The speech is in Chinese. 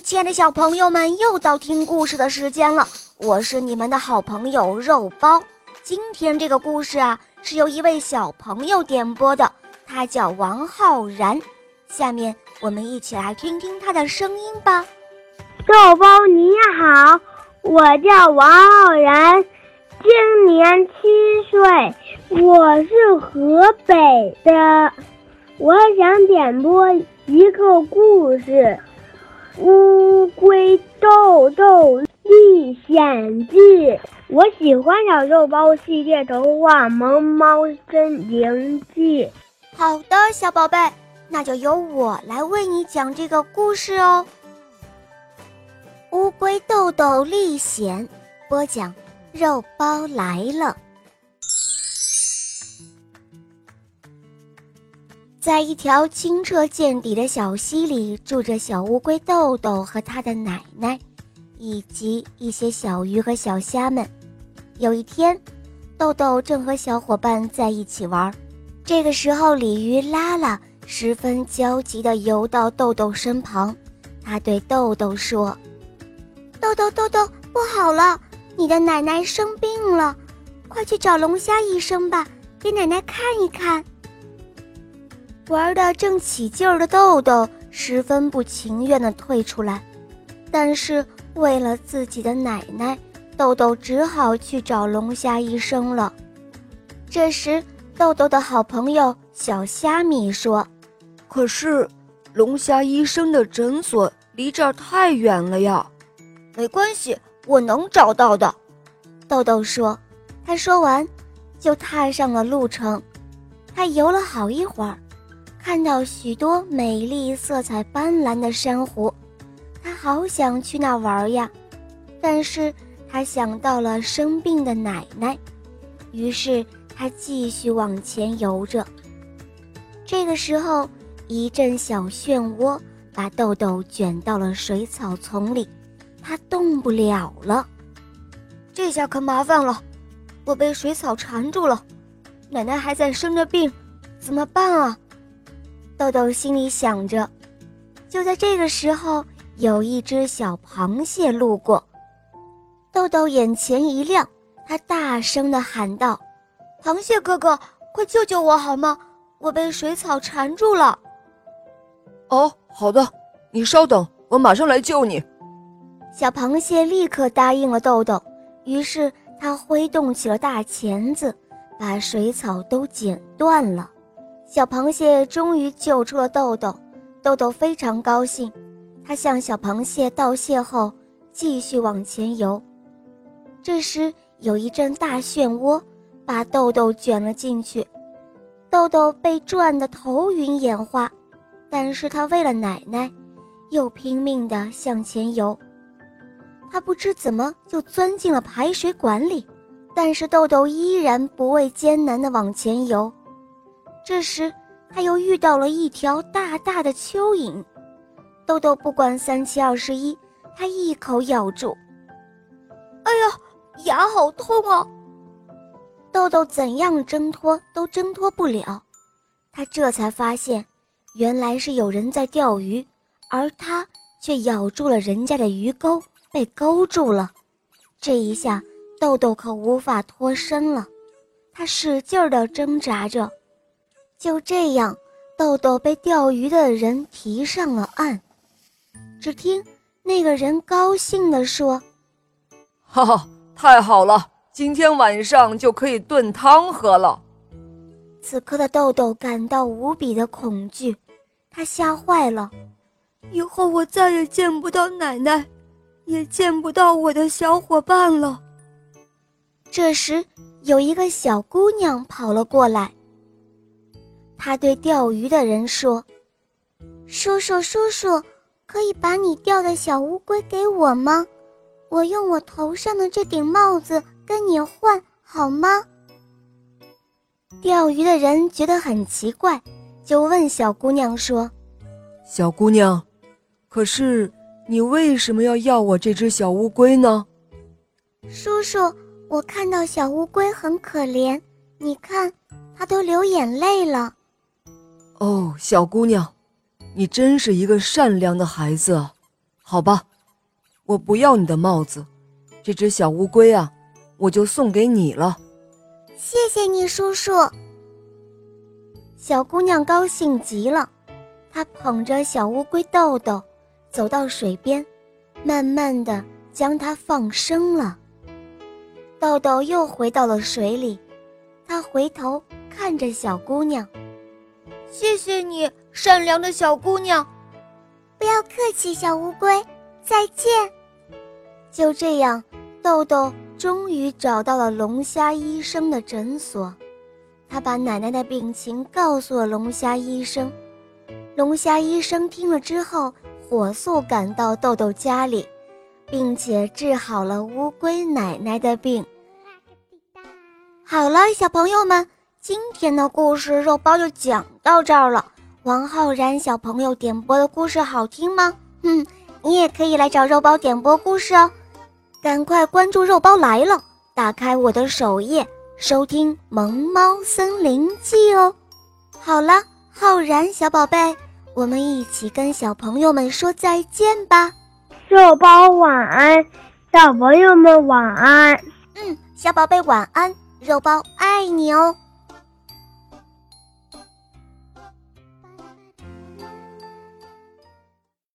亲爱的小朋友们，又到听故事的时间了。我是你们的好朋友肉包。今天这个故事啊，是由一位小朋友点播的，他叫王浩然。下面我们一起来听听他的声音吧。肉包你好，我叫王浩然，今年七岁，我是河北的。我想点播一个故事，《乌龟豆豆历险记》。我喜欢小肉包系列童话《萌猫森林记》。好的，小宝贝，那就由我来为你讲这个故事哦。《乌龟豆豆历险》，播讲，肉包来了。在一条清澈见底的小溪里，住着小乌龟豆豆和他的奶奶，以及一些小鱼和小虾们。有一天，豆豆正和小伙伴在一起玩，这个时候，鲤鱼拉拉十分焦急地游到豆豆身旁，他对豆豆说：“豆豆，豆豆，不好了，你的奶奶生病了，快去找龙虾医生吧，给奶奶看一看。”玩的正起劲儿的豆豆十分不情愿地退出来，但是为了自己的奶奶，豆豆只好去找龙虾医生了。这时，豆豆的好朋友小虾米说：“可是，龙虾医生的诊所离这儿太远了呀。”“没关系，我能找到的。”豆豆说。他说完，就踏上了路程。他游了好一会儿。看到许多美丽、色彩斑斓的珊瑚，他好想去那玩呀。但是他想到了生病的奶奶，于是他继续往前游着。这个时候，一阵小漩涡把豆豆卷到了水草丛里，他动不了了。这下可麻烦了，我被水草缠住了，奶奶还在生着病，怎么办啊？豆豆心里想着，就在这个时候，有一只小螃蟹路过。豆豆眼前一亮，他大声地喊道：“螃蟹哥哥，快救救我好吗？我被水草缠住了。”“哦，好的，你稍等，我马上来救你。”小螃蟹立刻答应了豆豆。于是他挥动起了大钳子，把水草都剪断了。小螃蟹终于救出了豆豆，豆豆非常高兴。他向小螃蟹道谢后，继续往前游。这时，有一阵大漩涡把豆豆卷了进去，豆豆被转得头晕眼花。但是他为了奶奶，又拼命地向前游。他不知怎么就钻进了排水管里，但是豆豆依然不畏艰难地往前游。这时，他又遇到了一条大大的蚯蚓，豆豆不管三七二十一，他一口咬住。哎呀，牙好痛啊！豆豆怎样挣脱都挣脱不了，他这才发现，原来是有人在钓鱼，而他却咬住了人家的鱼钩，被勾住了。这一下，豆豆可无法脱身了，他使劲儿地挣扎着。就这样，豆豆被钓鱼的人提上了岸。只听那个人高兴地说：“哈哈，太好了，今天晚上就可以炖汤喝了。”此刻的豆豆感到无比的恐惧，他吓坏了。以后我再也见不到奶奶，也见不到我的小伙伴了。这时，有一个小姑娘跑了过来。他对钓鱼的人说：“叔叔，叔叔，可以把你钓的小乌龟给我吗？我用我头上的这顶帽子跟你换好吗？”钓鱼的人觉得很奇怪，就问小姑娘说：“小姑娘，可是你为什么要要我这只小乌龟呢？”叔叔，我看到小乌龟很可怜，你看，它都流眼泪了。哦，小姑娘，你真是一个善良的孩子。好吧，我不要你的帽子，这只小乌龟啊，我就送给你了。谢谢你，叔叔。小姑娘高兴极了，她捧着小乌龟豆豆，走到水边，慢慢的将它放生了。豆豆又回到了水里，他回头看着小姑娘，谢谢你，善良的小姑娘。不要客气，小乌龟，再见。就这样，豆豆终于找到了龙虾医生的诊所，他把奶奶的病情告诉了龙虾医生。龙虾医生听了之后，火速赶到豆豆家里，并且治好了乌龟奶奶的病。好了，小朋友们，今天的故事肉包就讲到这儿了。王浩然小朋友点播的故事好听吗？嗯，你也可以来找肉包点播故事哦。赶快关注“肉包来了”，打开我的首页，收听《萌猫森林记》哦。好了，浩然小宝贝，我们一起跟小朋友们说再见吧。肉包晚安，小朋友们晚安。嗯，小宝贝晚安。肉包爱你哦。